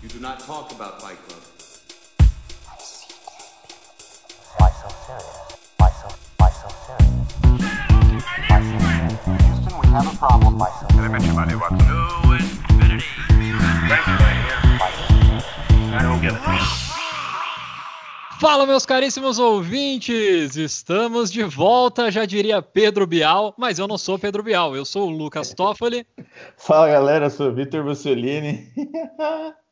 You do not talk about Fight Club. Why so serious? Why so, why so serious? Why so serious? Houston, we have a problem. Why so serious? To infinity. I don't get it. Fala, meus caríssimos ouvintes! Estamos de volta, já diria Pedro Bial, mas eu não sou Pedro Bial, eu sou o Lucas Toffoli Fala galera, eu sou o Vitor Mussolini.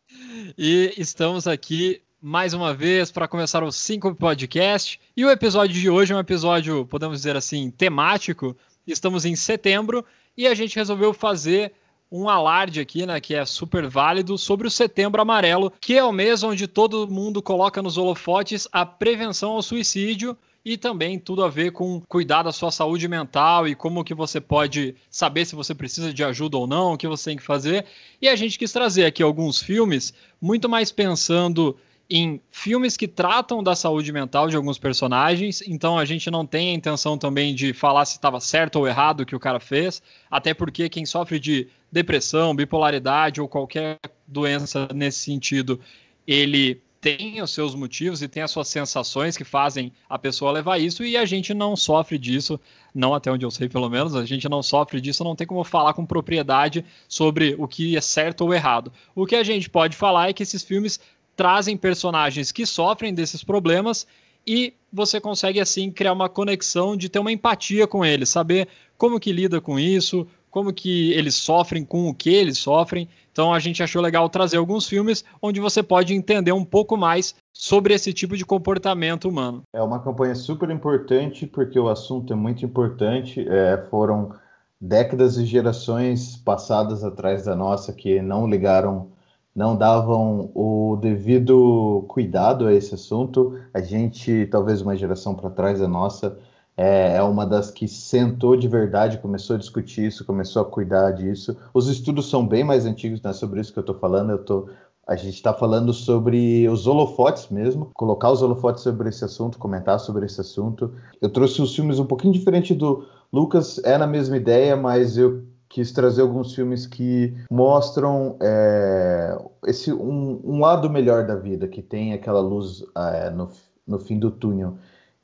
e estamos aqui mais uma vez para começar o 5 Podcast. E o episódio de hoje é um episódio, podemos dizer assim, temático. Estamos em setembro e a gente resolveu fazer um alarde aqui, né, que é super válido, sobre o Setembro Amarelo, que é o mês onde todo mundo coloca nos holofotes a prevenção ao suicídio e também tudo a ver com cuidar da sua saúde mental e como que você pode saber se você precisa de ajuda ou não, o que você tem que fazer. E a gente quis trazer aqui alguns filmes muito mais pensando em filmes que tratam da saúde mental de alguns personagens, então a gente não tem a intenção também de falar se estava certo ou errado o que o cara fez, até porque quem sofre de depressão, bipolaridade ou qualquer doença nesse sentido, ele tem os seus motivos e tem as suas sensações que fazem a pessoa levar isso e a gente não sofre disso, não até onde eu sei pelo menos, a gente não sofre disso, não tem como falar com propriedade sobre o que é certo ou errado. O que a gente pode falar é que esses filmes trazem personagens que sofrem desses problemas e você consegue assim criar uma conexão de ter uma empatia com eles, saber como que lida com isso, como que eles sofrem com o que eles sofrem. Então a gente achou legal trazer alguns filmes onde você pode entender um pouco mais sobre esse tipo de comportamento humano. É uma campanha super importante porque o assunto é muito importante. É, foram décadas e gerações passadas atrás da nossa que não ligaram, não davam o devido cuidado a esse assunto. A gente, talvez uma geração para trás da nossa, é, é uma das que sentou de verdade, começou a discutir isso, começou a cuidar disso. Os estudos são bem mais antigos, não é sobre isso que eu estou falando. Eu tô, a gente está falando sobre os holofotes mesmo, colocar os holofotes sobre esse assunto, comentar sobre esse assunto. Eu trouxe os filmes um pouquinho diferente do Lucas, é na mesma ideia, mas eu quis trazer alguns filmes que mostram é, esse um, um, lado melhor da vida, que tem aquela luz é, no, no fim do túnel.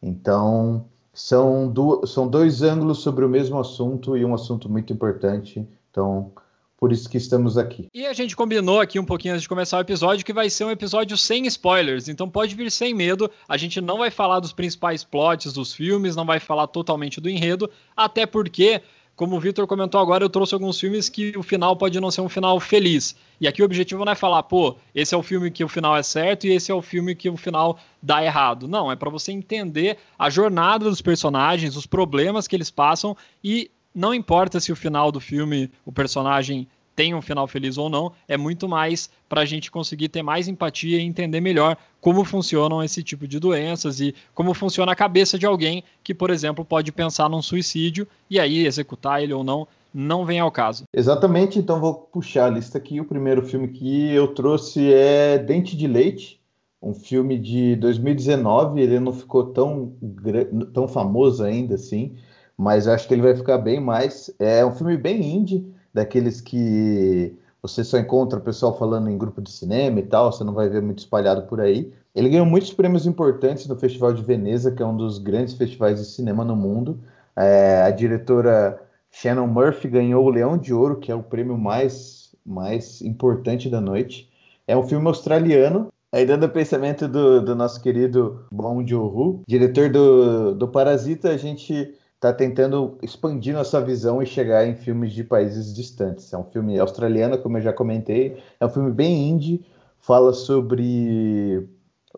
Então, são, do, são dois ângulos sobre o mesmo assunto e um assunto muito importante. Então, por isso que estamos aqui. E a gente combinou aqui um pouquinho antes de começar o episódio que vai ser um episódio sem spoilers, então pode vir sem medo. A gente não vai falar dos principais plots dos filmes, não vai falar totalmente do enredo, até porque como o Victor comentou agora, eu trouxe alguns filmes que o final pode não ser um final feliz. E aqui o objetivo não é falar, pô, esse é o filme que o final é certo e esse é o filme que o final dá errado. Não, é para você entender a jornada dos personagens, os problemas que eles passam e não importa se o final do filme o personagem tem um final feliz ou não, é muito mais para a gente conseguir ter mais empatia e entender melhor como funcionam esse tipo de doenças e como funciona a cabeça de alguém que, por exemplo, pode pensar num suicídio e aí executar ele ou não não vem ao caso. Exatamente, então vou puxar a lista aqui. O primeiro filme que eu trouxe é Dente de Leite, um filme de 2019. Ele não ficou tão, tão famoso ainda assim, mas acho que ele vai ficar bem mais. É um filme bem indie daqueles que você só encontra o pessoal falando em grupo de cinema e tal, você não vai ver muito espalhado por aí. Ele ganhou muitos prêmios importantes no Festival de Veneza, que é um dos grandes festivais de cinema no mundo. É, a diretora Shannon Murphy ganhou o Leão de Ouro, que é o prêmio mais, mais importante da noite. É um filme australiano. Aí, dando o pensamento do, do nosso querido Bong Joon-ho, diretor do, do Parasita, a gente está tentando expandir nossa visão e chegar em filmes de países distantes. É um filme australiano, como eu já comentei, é um filme bem indie, fala sobre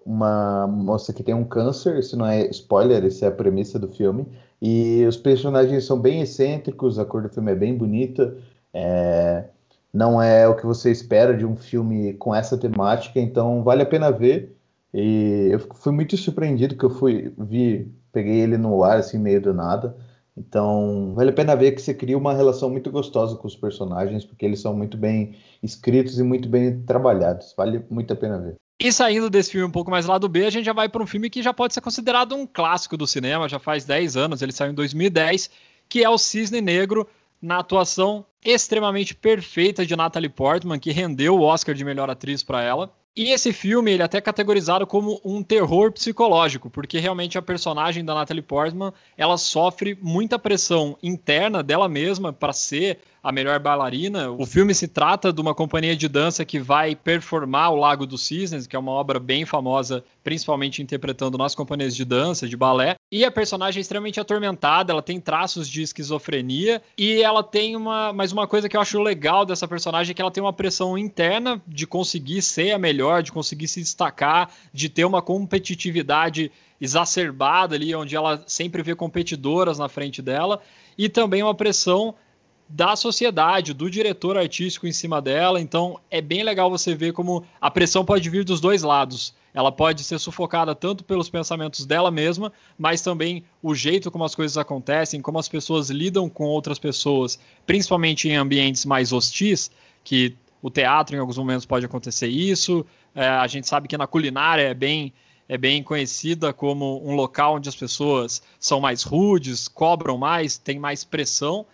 uma moça que tem um câncer, isso não é spoiler, isso é a premissa do filme, e os personagens são bem excêntricos, a cor do filme é bem bonita, é... não é o que você espera de um filme com essa temática, então vale a pena ver, e eu fui muito surpreendido que eu fui vi peguei ele no ar, assim, meio do nada. Então, vale a pena ver que você cria uma relação muito gostosa com os personagens, porque eles são muito bem escritos e muito bem trabalhados. Vale muito a pena ver. E saindo desse filme um pouco mais lado B, a gente já vai para um filme que já pode ser considerado um clássico do cinema, já faz 10 anos, ele saiu em 2010, que é o Cisne Negro, na atuação extremamente perfeita de Natalie Portman, que rendeu o Oscar de melhor atriz para ela. E esse filme, ele é até categorizado como um terror psicológico, porque realmente a personagem da Natalie Portman, ela sofre muita pressão interna dela mesma para ser a melhor bailarina. O filme se trata de uma companhia de dança que vai performar o Lago dos Cisnes, que é uma obra bem famosa, principalmente interpretando nas companhias de dança, de balé. E a personagem é extremamente atormentada, ela tem traços de esquizofrenia e ela tem uma, mas uma coisa que eu acho legal dessa personagem é que ela tem uma pressão interna de conseguir ser a melhor, de conseguir se destacar, de ter uma competitividade exacerbada ali, onde ela sempre vê competidoras na frente dela, e também uma pressão da sociedade, do diretor artístico em cima dela. Então é bem legal você ver como a pressão pode vir dos dois lados. Ela pode ser sufocada tanto pelos pensamentos dela mesma, mas também o jeito como as coisas acontecem, como as pessoas lidam com outras pessoas, principalmente em ambientes mais hostis, que o teatro em alguns momentos pode acontecer isso. É, a gente sabe que na culinária é bem é bem conhecida como um local onde as pessoas são mais rudes, cobram mais, tem mais pressão.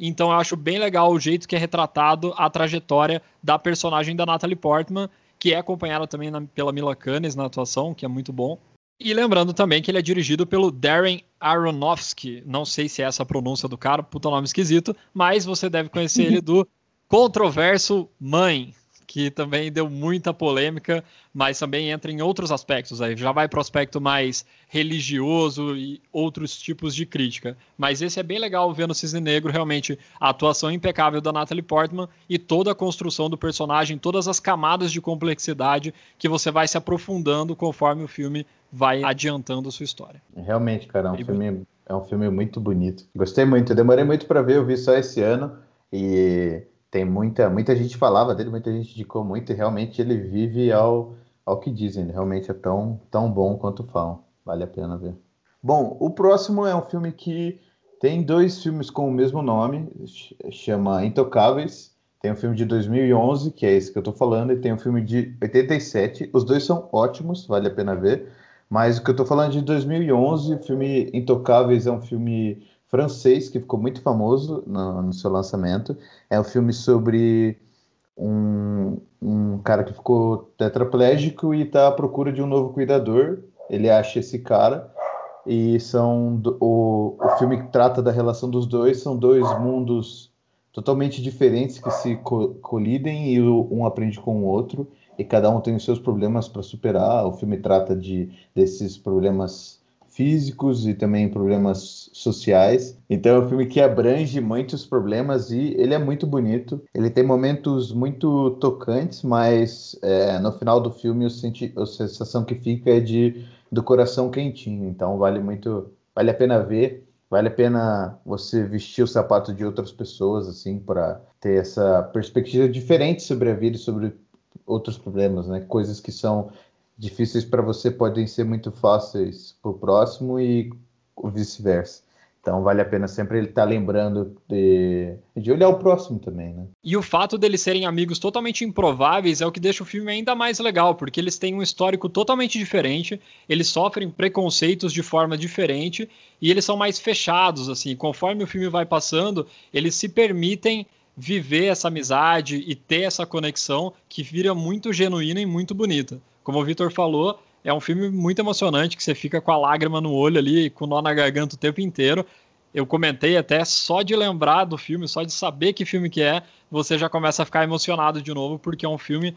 Então eu acho bem legal o jeito que é retratado a trajetória da personagem da Natalie Portman, que é acompanhada também na, pela Mila Kunis na atuação, que é muito bom. E lembrando também que ele é dirigido pelo Darren Aronofsky. Não sei se é essa a pronúncia do cara, puta nome esquisito, mas você deve conhecer ele do controverso Mãe, que também deu muita polêmica, mas também entra em outros aspectos aí. Já vai para o aspecto mais religioso e outros tipos de crítica. Mas esse é bem legal ver no Cisne Negro, realmente, a atuação impecável da Natalie Portman e toda a construção do personagem, todas as camadas de complexidade que você vai se aprofundando conforme o filme vai adiantando a sua história. Realmente, cara, é um, filme, é um filme muito bonito. Gostei muito, demorei muito para ver, eu vi só esse ano e tem muita, muita gente falava dele, muita gente indicou muito, e realmente ele vive ao, ao que dizem, realmente é tão, tão bom quanto falam, vale a pena ver. Bom, o próximo é um filme que tem dois filmes com o mesmo nome, chama Intocáveis, tem um filme de 2011, que é esse que eu tô falando, e tem um filme de 87, os dois são ótimos, vale a pena ver, mas o que eu tô falando de 2011, o filme Intocáveis é um filme francês que ficou muito famoso no, no seu lançamento. É um filme sobre um, um cara que ficou tetraplégico e está à procura de um novo cuidador. Ele acha esse cara e são o, o filme que trata da relação dos dois são dois mundos totalmente diferentes que se co colidem e um aprende com o outro e cada um tem os seus problemas para superar. O filme trata de desses problemas físicos e também problemas sociais. Então é um filme que abrange muitos problemas e ele é muito bonito. Ele tem momentos muito tocantes, mas é, no final do filme o senti a sensação que fica é de do coração quentinho. Então vale muito, vale a pena ver. Vale a pena você vestir o sapato de outras pessoas, assim, para ter essa perspectiva diferente sobre a vida e sobre outros problemas, né? Coisas que são difíceis para você podem ser muito fáceis para o próximo e vice-versa. Então vale a pena sempre ele estar tá lembrando de, de olhar o próximo também, né? E o fato deles serem amigos totalmente improváveis é o que deixa o filme ainda mais legal, porque eles têm um histórico totalmente diferente, eles sofrem preconceitos de forma diferente e eles são mais fechados, assim. Conforme o filme vai passando, eles se permitem viver essa amizade e ter essa conexão que vira muito genuína e muito bonita. Como o Vitor falou, é um filme muito emocionante que você fica com a lágrima no olho ali, com o nó na garganta o tempo inteiro. Eu comentei até só de lembrar do filme, só de saber que filme que é, você já começa a ficar emocionado de novo, porque é um filme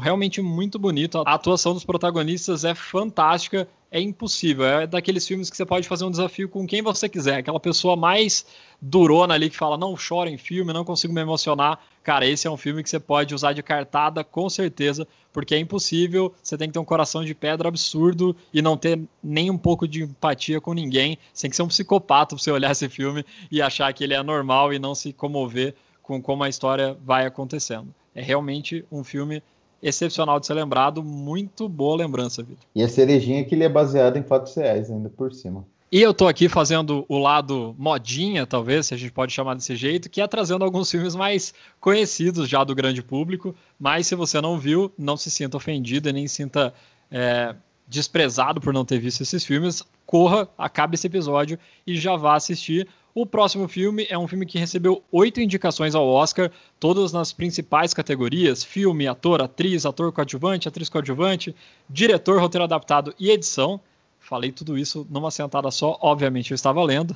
realmente muito bonito. A atuação dos protagonistas é fantástica, é impossível. É daqueles filmes que você pode fazer um desafio com quem você quiser. Aquela pessoa mais durona ali que fala, não chora em filme, não consigo me emocionar. Cara, esse é um filme que você pode usar de cartada com certeza, porque é impossível. Você tem que ter um coração de pedra absurdo e não ter nem um pouco de empatia com ninguém. Você tem que ser um psicopata pra você olhar esse filme e achar que ele é normal e não se comover com como a história vai acontecendo. É realmente um filme excepcional de ser lembrado. Muito boa lembrança, Vitor. E a cerejinha que ele é baseado em fatos reais, ainda por cima. E eu tô aqui fazendo o lado modinha, talvez, se a gente pode chamar desse jeito, que é trazendo alguns filmes mais conhecidos já do grande público. Mas se você não viu, não se sinta ofendido e nem sinta é, desprezado por não ter visto esses filmes. Corra, acabe esse episódio e já vá assistir O próximo filme é um filme que recebeu oito indicações ao Oscar, todas nas principais categorias: filme, ator, atriz, ator coadjuvante, atriz coadjuvante, diretor, roteiro adaptado e edição. Falei tudo isso numa sentada só, obviamente eu estava lendo.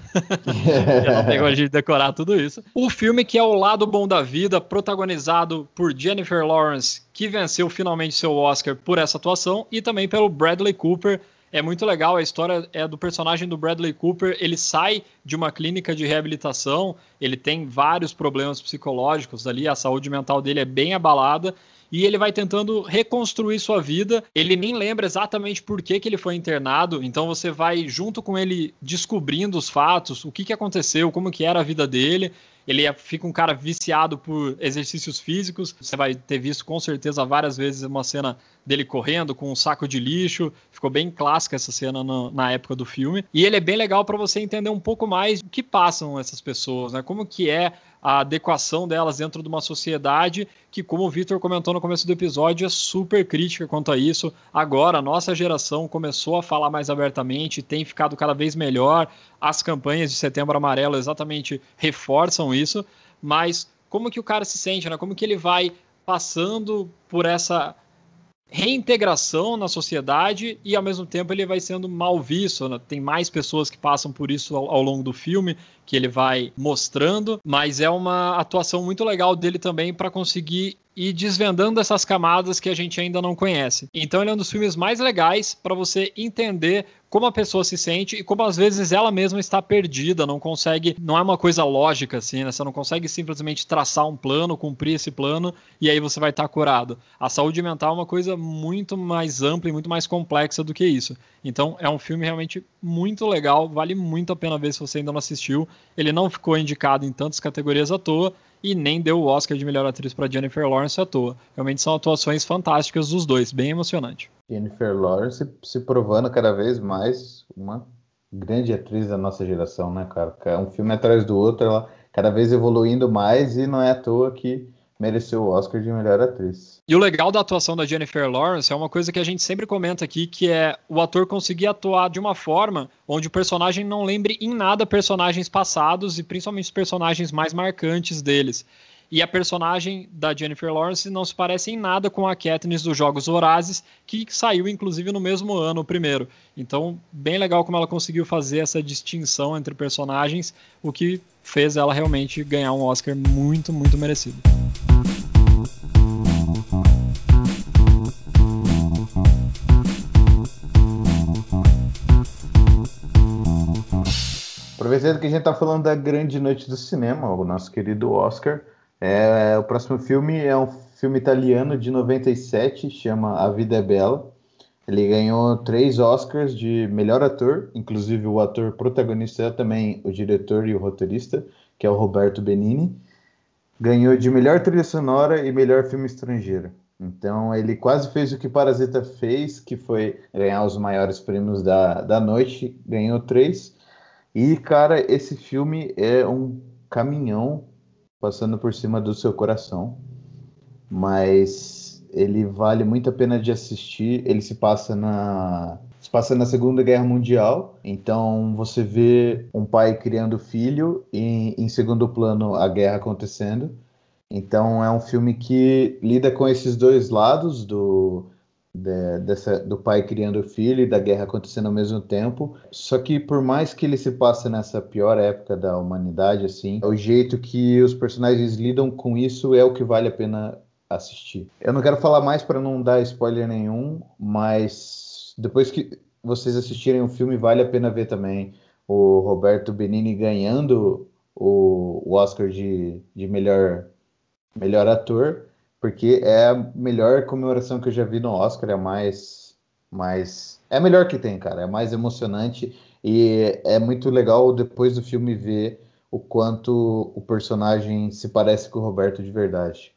eu não tenho de decorar tudo isso. O filme que é O Lado Bom da Vida, protagonizado por Jennifer Lawrence, que venceu finalmente seu Oscar por essa atuação, e também pelo Bradley Cooper, é muito legal. A história é do personagem do Bradley Cooper. Ele sai de uma clínica de reabilitação, ele tem vários problemas psicológicos ali, a saúde mental dele é bem abalada. E ele vai tentando reconstruir sua vida. Ele nem lembra exatamente por que, que ele foi internado. Então você vai junto com ele descobrindo os fatos, o que, que aconteceu, como que era a vida dele ele é, fica um cara viciado por exercícios físicos. Você vai ter visto com certeza várias vezes uma cena dele correndo com um saco de lixo. Ficou bem clássica essa cena no, na época do filme. E ele é bem legal para você entender um pouco mais o que passam essas pessoas, né? Como que é a adequação delas dentro de uma sociedade que, como o Victor comentou no começo do episódio, é super crítica quanto a isso. Agora, a nossa geração começou a falar mais abertamente, tem ficado cada vez melhor. As campanhas de Setembro Amarelo exatamente reforçam isso, mas como que o cara se sente, né? Como que ele vai passando por essa reintegração na sociedade e ao mesmo tempo ele vai sendo mal visto. Né? Tem mais pessoas que passam por isso ao, ao, longo do filme que ele vai mostrando, mas é uma atuação muito legal dele também para conseguir ir desvendando essas camadas que a gente ainda não conhece. Então ele é um dos filmes mais legais para você entender como a pessoa se sente e como às vezes ela mesma está perdida, não consegue, não é uma coisa lógica assim, né? Você não consegue simplesmente traçar um plano, cumprir esse plano e aí você vai estar curado. A saúde mental é uma coisa muito mais ampla e muito mais complexa do que isso. Então é um filme realmente muito legal, vale muito a pena ver se você ainda não assistiu. Ele não ficou indicado em tantas categorias à toa e nem deu o Oscar de melhor atriz para Jennifer Lawrence à toa. Realmente são atuações fantásticas dos dois, bem emocionante. Jennifer Lawrence se provando cada vez mais uma grande atriz da nossa geração, né, cara? É um filme atrás do outro, ela cada vez evoluindo mais e não é à toa que mereceu o Oscar de melhor atriz. E o legal da atuação da Jennifer Lawrence é uma coisa que a gente sempre comenta aqui, que é o ator conseguir atuar de uma forma onde o personagem não lembre em nada personagens passados e principalmente os personagens mais marcantes deles. E a personagem da Jennifer Lawrence não se parece em nada com a Katniss dos Jogos Vorazes, que saiu inclusive no mesmo ano, o primeiro. Então, bem legal como ela conseguiu fazer essa distinção entre personagens, o que fez ela realmente ganhar um Oscar muito, muito merecido. Aproveitando que a gente está falando da grande noite do cinema, o nosso querido Oscar, é, o próximo filme é um filme italiano de 97, chama A Vida é Bela. Ele ganhou três Oscars de melhor ator, inclusive o ator protagonista é também o diretor e o roteirista, que é o Roberto Benini. Ganhou de melhor trilha sonora e melhor filme estrangeiro. Então ele quase fez o que Parasita fez, que foi ganhar os maiores prêmios da, da noite, ganhou três. E, cara, esse filme é um caminhão passando por cima do seu coração, mas ele vale muito a pena de assistir. Ele se passa na se passa na Segunda Guerra Mundial, então você vê um pai criando filho e em segundo plano a guerra acontecendo. Então é um filme que lida com esses dois lados do de, dessa, do pai criando filho e da guerra acontecendo ao mesmo tempo. Só que por mais que ele se passe nessa pior época da humanidade, assim, o jeito que os personagens lidam com isso é o que vale a pena assistir. Eu não quero falar mais para não dar spoiler nenhum, mas depois que vocês assistirem o filme, vale a pena ver também o Roberto Benini ganhando o, o Oscar de, de melhor, melhor ator porque é a melhor comemoração que eu já vi no Oscar, é a mais, mais. É a melhor que tem, cara. É mais emocionante e é muito legal depois do filme ver o quanto o personagem se parece com o Roberto de verdade.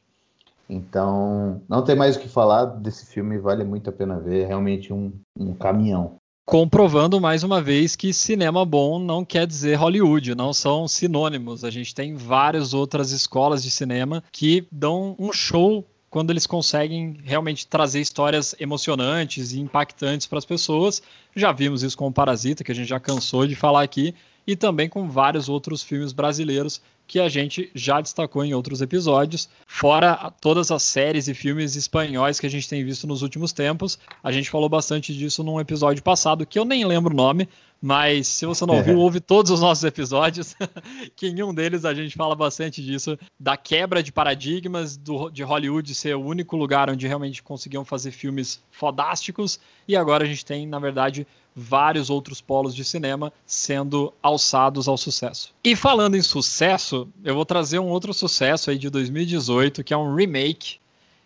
Então, não tem mais o que falar desse filme, vale muito a pena ver. É realmente um, um caminhão comprovando mais uma vez que cinema bom não quer dizer Hollywood, não são sinônimos. A gente tem várias outras escolas de cinema que dão um show quando eles conseguem realmente trazer histórias emocionantes e impactantes para as pessoas. Já vimos isso com o Parasita, que a gente já cansou de falar aqui, e também com vários outros filmes brasileiros que a gente já destacou em outros episódios, fora todas as séries e filmes espanhóis que a gente tem visto nos últimos tempos. A gente falou bastante disso num episódio passado, que eu nem lembro o nome, mas se você não ouviu, ouve todos os nossos episódios, que em um deles a gente fala bastante disso, da quebra de paradigmas do, de Hollywood ser o único lugar onde realmente conseguiam fazer filmes fodásticos, e agora a gente tem, na verdade, vários outros polos de cinema sendo alçados ao sucesso. E falando em sucesso, eu vou trazer um outro sucesso aí de 2018, que é um remake.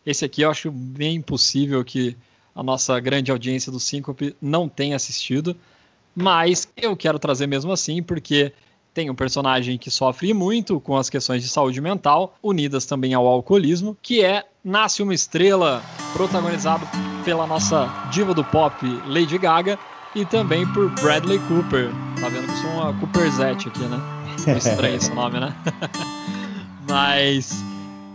Esse aqui eu acho bem impossível que a nossa grande audiência do Síncope não tenha assistido, mas eu quero trazer mesmo assim, porque tem um personagem que sofre muito com as questões de saúde mental, unidas também ao alcoolismo, que é Nasce uma Estrela, protagonizado pela nossa diva do pop Lady Gaga, e também por Bradley Cooper. Tá vendo que sou uma Cooperzette aqui, né? Estranho esse nome, né? Mas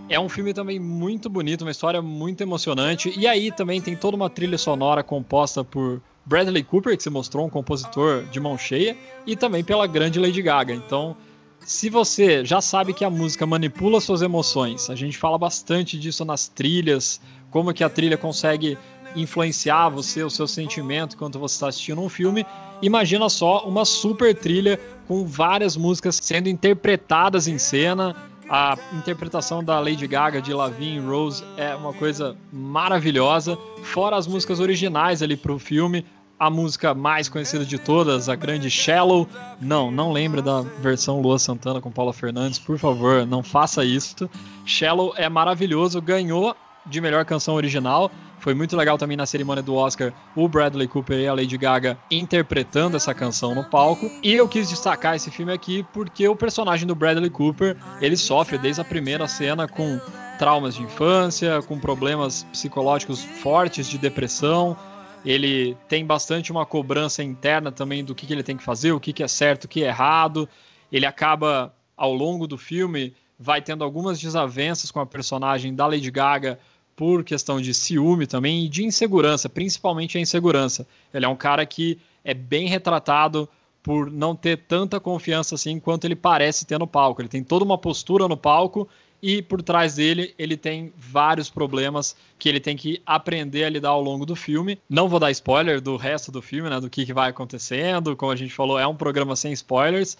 é um filme também muito bonito, uma história muito emocionante. E aí também tem toda uma trilha sonora composta por Bradley Cooper, que se mostrou um compositor de mão cheia, e também pela grande Lady Gaga. Então, se você já sabe que a música manipula suas emoções, a gente fala bastante disso nas trilhas, como que a trilha consegue influenciar você, o seu sentimento enquanto você está assistindo um filme. Imagina só uma super trilha com várias músicas sendo interpretadas em cena. A interpretação da Lady Gaga de Lavigne Rose é uma coisa maravilhosa. Fora as músicas originais ali para o filme, a música mais conhecida de todas, a grande Shallow. Não, não lembre da versão Lua Santana com Paula Fernandes, por favor, não faça isso. Shallow é maravilhoso, ganhou de melhor canção original. Foi muito legal também na cerimônia do Oscar o Bradley Cooper e a Lady Gaga interpretando essa canção no palco. E eu quis destacar esse filme aqui porque o personagem do Bradley Cooper, ele sofre desde a primeira cena com traumas de infância, com problemas psicológicos fortes de depressão. Ele tem bastante uma cobrança interna também do que, que ele tem que fazer, o que, que é certo, o que é errado. Ele acaba, ao longo do filme, vai tendo algumas desavenças com a personagem da Lady Gaga por questão de ciúme também e de insegurança, principalmente a insegurança. Ele é um cara que é bem retratado por não ter tanta confiança assim quanto ele parece ter no palco. Ele tem toda uma postura no palco e por trás dele ele tem vários problemas que ele tem que aprender a lidar ao longo do filme. Não vou dar spoiler do resto do filme, né, do que, que vai acontecendo. Como a gente falou, é um programa sem spoilers,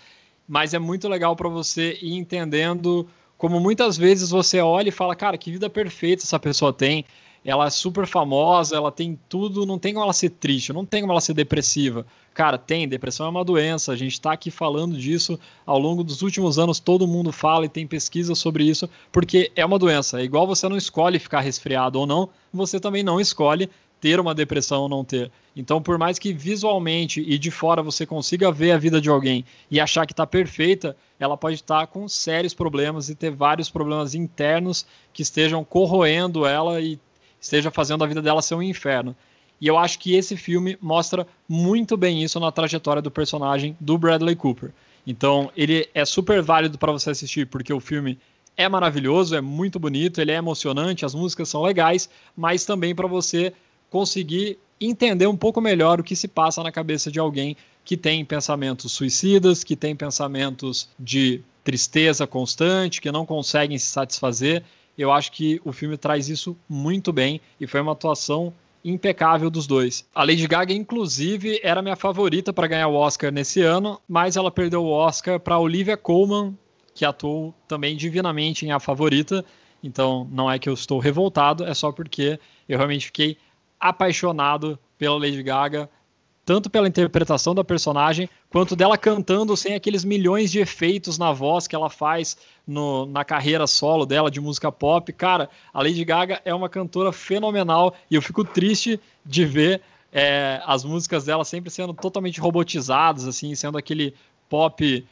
mas é muito legal para você ir entendendo como muitas vezes você olha e fala, cara, que vida perfeita essa pessoa tem. Ela é super famosa, ela tem tudo, não tem como ela ser triste, não tem como ela ser depressiva. Cara, tem, depressão é uma doença, a gente está aqui falando disso ao longo dos últimos anos, todo mundo fala e tem pesquisa sobre isso, porque é uma doença. É igual você não escolhe ficar resfriado ou não, você também não escolhe ter uma depressão ou não ter. Então, por mais que visualmente e de fora você consiga ver a vida de alguém e achar que está perfeita, ela pode estar tá com sérios problemas e ter vários problemas internos que estejam corroendo ela e esteja fazendo a vida dela ser um inferno. E eu acho que esse filme mostra muito bem isso na trajetória do personagem do Bradley Cooper. Então, ele é super válido para você assistir porque o filme é maravilhoso, é muito bonito, ele é emocionante, as músicas são legais, mas também para você conseguir entender um pouco melhor o que se passa na cabeça de alguém que tem pensamentos suicidas, que tem pensamentos de tristeza constante, que não conseguem se satisfazer. Eu acho que o filme traz isso muito bem e foi uma atuação impecável dos dois. A Lady Gaga, inclusive, era minha favorita para ganhar o Oscar nesse ano, mas ela perdeu o Oscar para Olivia Colman, que atuou também divinamente em A Favorita. Então, não é que eu estou revoltado, é só porque eu realmente fiquei apaixonado pela Lady Gaga, tanto pela interpretação da personagem, quanto dela cantando sem aqueles milhões de efeitos na voz que ela faz no, na carreira solo dela de música pop. Cara, a Lady Gaga é uma cantora fenomenal e eu fico triste de ver é, as músicas dela sempre sendo totalmente robotizadas, assim, sendo aquele pop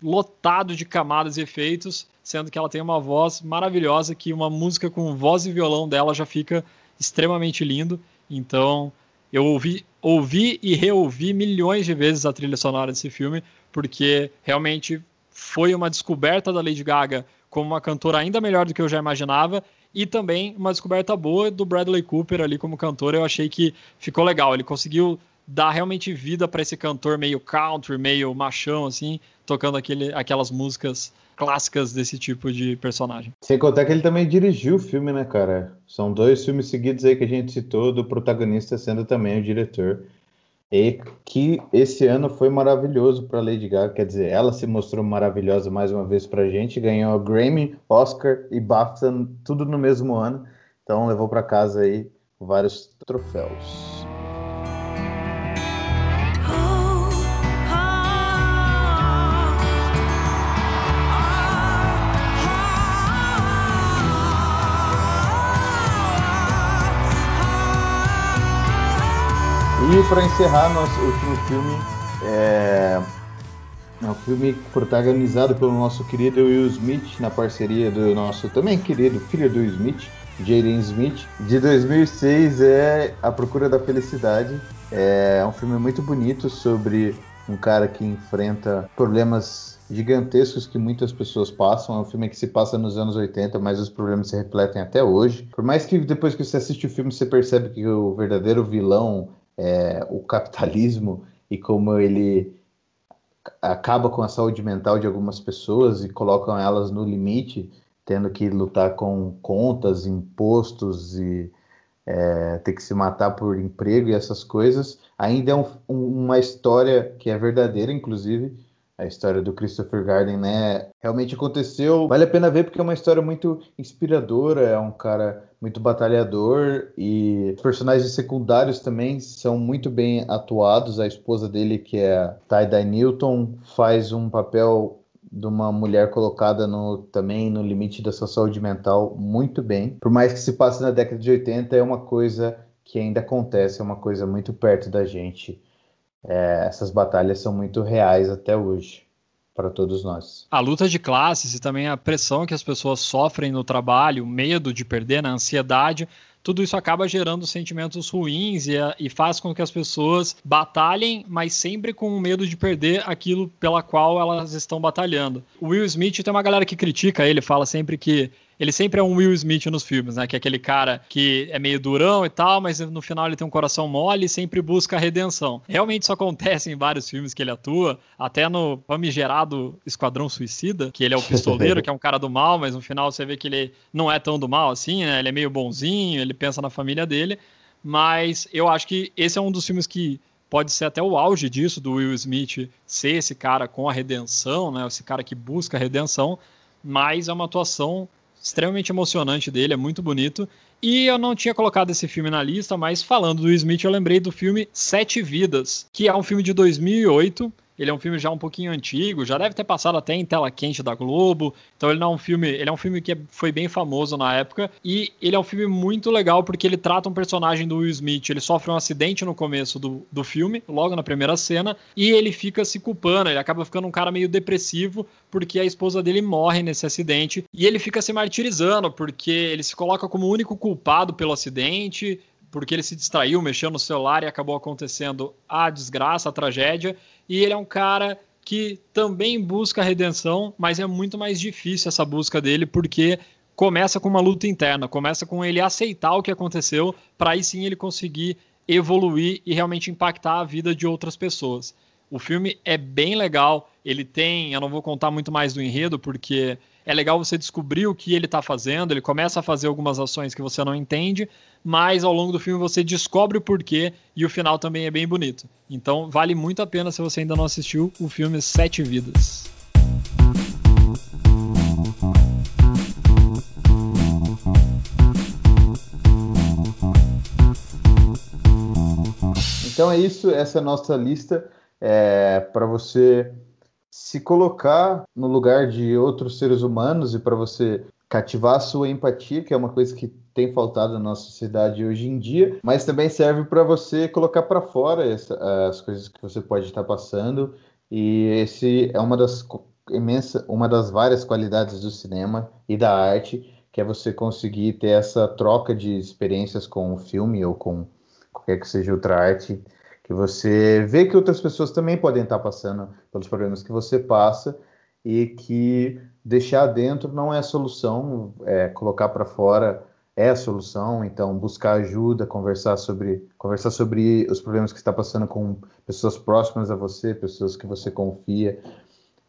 lotado de camadas e efeitos, sendo que ela tem uma voz maravilhosa que uma música com voz e violão dela já fica extremamente lindo. Então, eu ouvi, ouvi e reouvi milhões de vezes a trilha sonora desse filme, porque realmente foi uma descoberta da Lady Gaga como uma cantora ainda melhor do que eu já imaginava e também uma descoberta boa do Bradley Cooper ali como cantor. Eu achei que ficou legal. Ele conseguiu dá realmente vida para esse cantor meio country, meio machão, assim, tocando aquele, aquelas músicas clássicas desse tipo de personagem. Sem contar que ele também dirigiu o filme, né, cara? São dois filmes seguidos aí que a gente citou, do protagonista sendo também o diretor. E que esse ano foi maravilhoso para Lady Gaga, quer dizer, ela se mostrou maravilhosa mais uma vez pra gente, ganhou Grammy, Oscar e BAFTA tudo no mesmo ano. Então levou para casa aí vários troféus. E para encerrar nosso último filme, é... é um filme protagonizado pelo nosso querido Will Smith, na parceria do nosso também querido filho do Smith, Jaden Smith, de 2006, é A Procura da Felicidade. É um filme muito bonito sobre um cara que enfrenta problemas gigantescos que muitas pessoas passam. É um filme que se passa nos anos 80, mas os problemas se refletem até hoje. Por mais que depois que você assiste o filme você percebe que o verdadeiro vilão é, o capitalismo e como ele acaba com a saúde mental de algumas pessoas e colocam elas no limite, tendo que lutar com contas, impostos e é, ter que se matar por emprego e essas coisas. Ainda é um, uma história que é verdadeira, inclusive, a história do Christopher Garden, né? Realmente aconteceu. Vale a pena ver porque é uma história muito inspiradora. É um cara muito batalhador e os personagens secundários também são muito bem atuados. A esposa dele, que é a Ty Newton, faz um papel de uma mulher colocada no, também no limite da sua saúde mental muito bem. Por mais que se passe na década de 80, é uma coisa que ainda acontece, é uma coisa muito perto da gente é, essas batalhas são muito reais até hoje para todos nós. A luta de classes e também a pressão que as pessoas sofrem no trabalho, o medo de perder, né, a ansiedade, tudo isso acaba gerando sentimentos ruins e, e, faz com que as pessoas batalhem, mas sempre com o medo de perder aquilo pela qual elas estão batalhando. O Will Smith tem uma galera que critica ele, fala sempre que ele sempre é um Will Smith nos filmes, né? Que é aquele cara que é meio durão e tal, mas no final ele tem um coração mole e sempre busca a redenção. Realmente isso acontece em vários filmes que ele atua, até no famigerado Esquadrão Suicida, que ele é o pistoleiro, que é um cara do mal, mas no final você vê que ele não é tão do mal assim, né? Ele é meio bonzinho, ele pensa na família dele. Mas eu acho que esse é um dos filmes que pode ser até o auge disso, do Will Smith ser esse cara com a redenção, né? Esse cara que busca a redenção, mas é uma atuação extremamente emocionante dele, é muito bonito. E eu não tinha colocado esse filme na lista, mas falando do Smith, eu lembrei do filme Sete Vidas, que é um filme de 2008 ele é um filme já um pouquinho antigo, já deve ter passado até em tela quente da Globo. Então ele não é um filme, ele é um filme que foi bem famoso na época e ele é um filme muito legal porque ele trata um personagem do Will Smith. Ele sofre um acidente no começo do, do filme, logo na primeira cena, e ele fica se culpando. Ele acaba ficando um cara meio depressivo porque a esposa dele morre nesse acidente e ele fica se martirizando porque ele se coloca como o único culpado pelo acidente porque ele se distraiu, mexeu no celular e acabou acontecendo a desgraça, a tragédia. E ele é um cara que também busca redenção, mas é muito mais difícil essa busca dele, porque começa com uma luta interna, começa com ele aceitar o que aconteceu, para aí sim ele conseguir evoluir e realmente impactar a vida de outras pessoas. O filme é bem legal, ele tem, eu não vou contar muito mais do enredo, porque é legal você descobrir o que ele está fazendo, ele começa a fazer algumas ações que você não entende, mas ao longo do filme você descobre o porquê e o final também é bem bonito. Então vale muito a pena se você ainda não assistiu o filme Sete Vidas. Então é isso, essa é a nossa lista é, para você se colocar no lugar de outros seres humanos e para você cativar a sua empatia, que é uma coisa que tem faltado na nossa sociedade hoje em dia, mas também serve para você colocar para fora essa, as coisas que você pode estar passando. E esse é uma das imensa, uma das várias qualidades do cinema e da arte, que é você conseguir ter essa troca de experiências com o filme ou com qualquer que seja outra arte que você vê que outras pessoas também podem estar passando pelos problemas que você passa e que deixar dentro não é a solução, é, colocar para fora é a solução, então buscar ajuda, conversar sobre, conversar sobre os problemas que está passando com pessoas próximas a você, pessoas que você confia,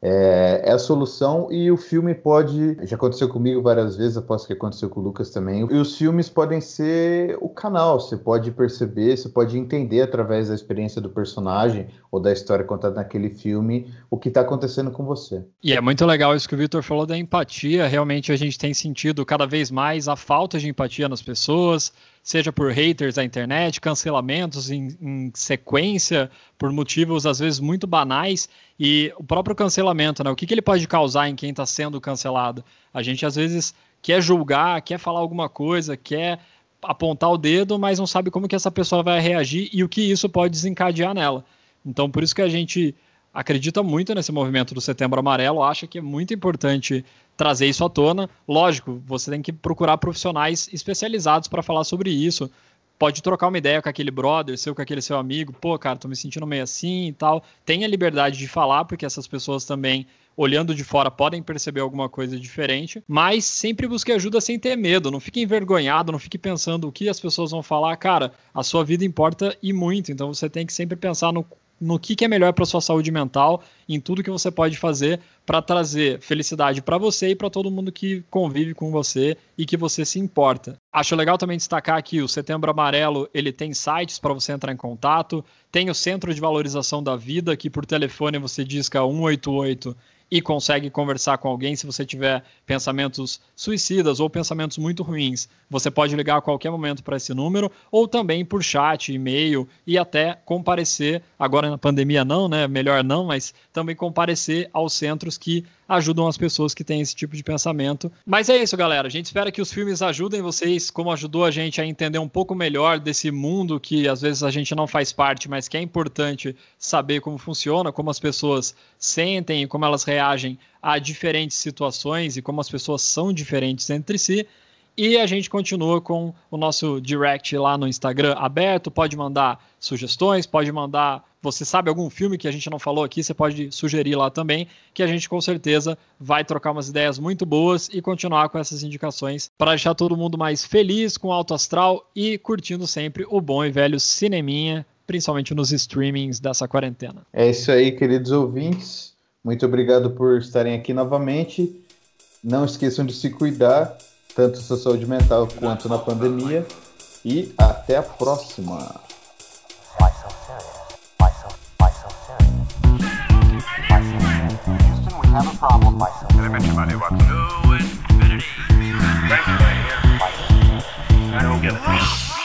é, é, a solução e o filme pode. Já aconteceu comigo várias vezes, aposto que aconteceu com o Lucas também. E os filmes podem ser o canal, você pode perceber, você pode entender através da experiência do personagem ou da história contada naquele filme o que está acontecendo com você. E é muito legal isso que o Victor falou da empatia. Realmente a gente tem sentido cada vez mais a falta de empatia nas pessoas seja por haters da internet, cancelamentos em, em, sequência, por motivos às vezes muito banais, e o próprio cancelamento, né? O que, que ele pode causar em quem está sendo cancelado? A gente às vezes quer julgar, quer falar alguma coisa, quer apontar o dedo, mas não sabe como que essa pessoa vai reagir e o que isso pode desencadear nela. Então, por isso que a gente acredita muito nesse movimento do Setembro Amarelo, acha que é muito importante trazer isso à tona. Lógico, você tem que procurar profissionais especializados para falar sobre isso. Pode trocar uma ideia com aquele brother, seu com aquele seu amigo, pô, cara, tô me sentindo meio assim e tal. Tenha liberdade de falar, porque essas pessoas também, olhando de fora, podem perceber alguma coisa diferente. Mas sempre busque ajuda sem ter medo. Não fique envergonhado, não fique pensando o que as pessoas vão falar. Cara, a sua vida importa e muito. Então você tem que sempre pensar no no que, que é melhor para sua saúde mental, em tudo que você pode fazer para trazer felicidade para você e para todo mundo que convive com você e que você se importa. Acho legal também destacar que o Setembro Amarelo ele tem sites para você entrar em contato, tem o Centro de Valorização da Vida que por telefone você disca 188 e consegue conversar com alguém se você tiver pensamentos suicidas ou pensamentos muito ruins. Você pode ligar a qualquer momento para esse número ou também por chat, e-mail e até comparecer, agora na pandemia não, né? Melhor não, mas também comparecer aos centros que ajudam as pessoas que têm esse tipo de pensamento. Mas é isso, galera. A gente espera que os filmes ajudem vocês, como ajudou a gente a entender um pouco melhor desse mundo que às vezes a gente não faz parte, mas que é importante saber como funciona, como as pessoas sentem e como elas reagem a diferentes situações e como as pessoas são diferentes entre si. E a gente continua com o nosso direct lá no Instagram aberto. Pode mandar sugestões, pode mandar. Você sabe algum filme que a gente não falou aqui? Você pode sugerir lá também, que a gente com certeza vai trocar umas ideias muito boas e continuar com essas indicações para deixar todo mundo mais feliz, com alto astral e curtindo sempre o bom e velho cineminha, principalmente nos streamings dessa quarentena. É isso aí, queridos ouvintes. Muito obrigado por estarem aqui novamente. Não esqueçam de se cuidar tanto sua saúde mental quanto na pandemia. E até a próxima. I don't get it.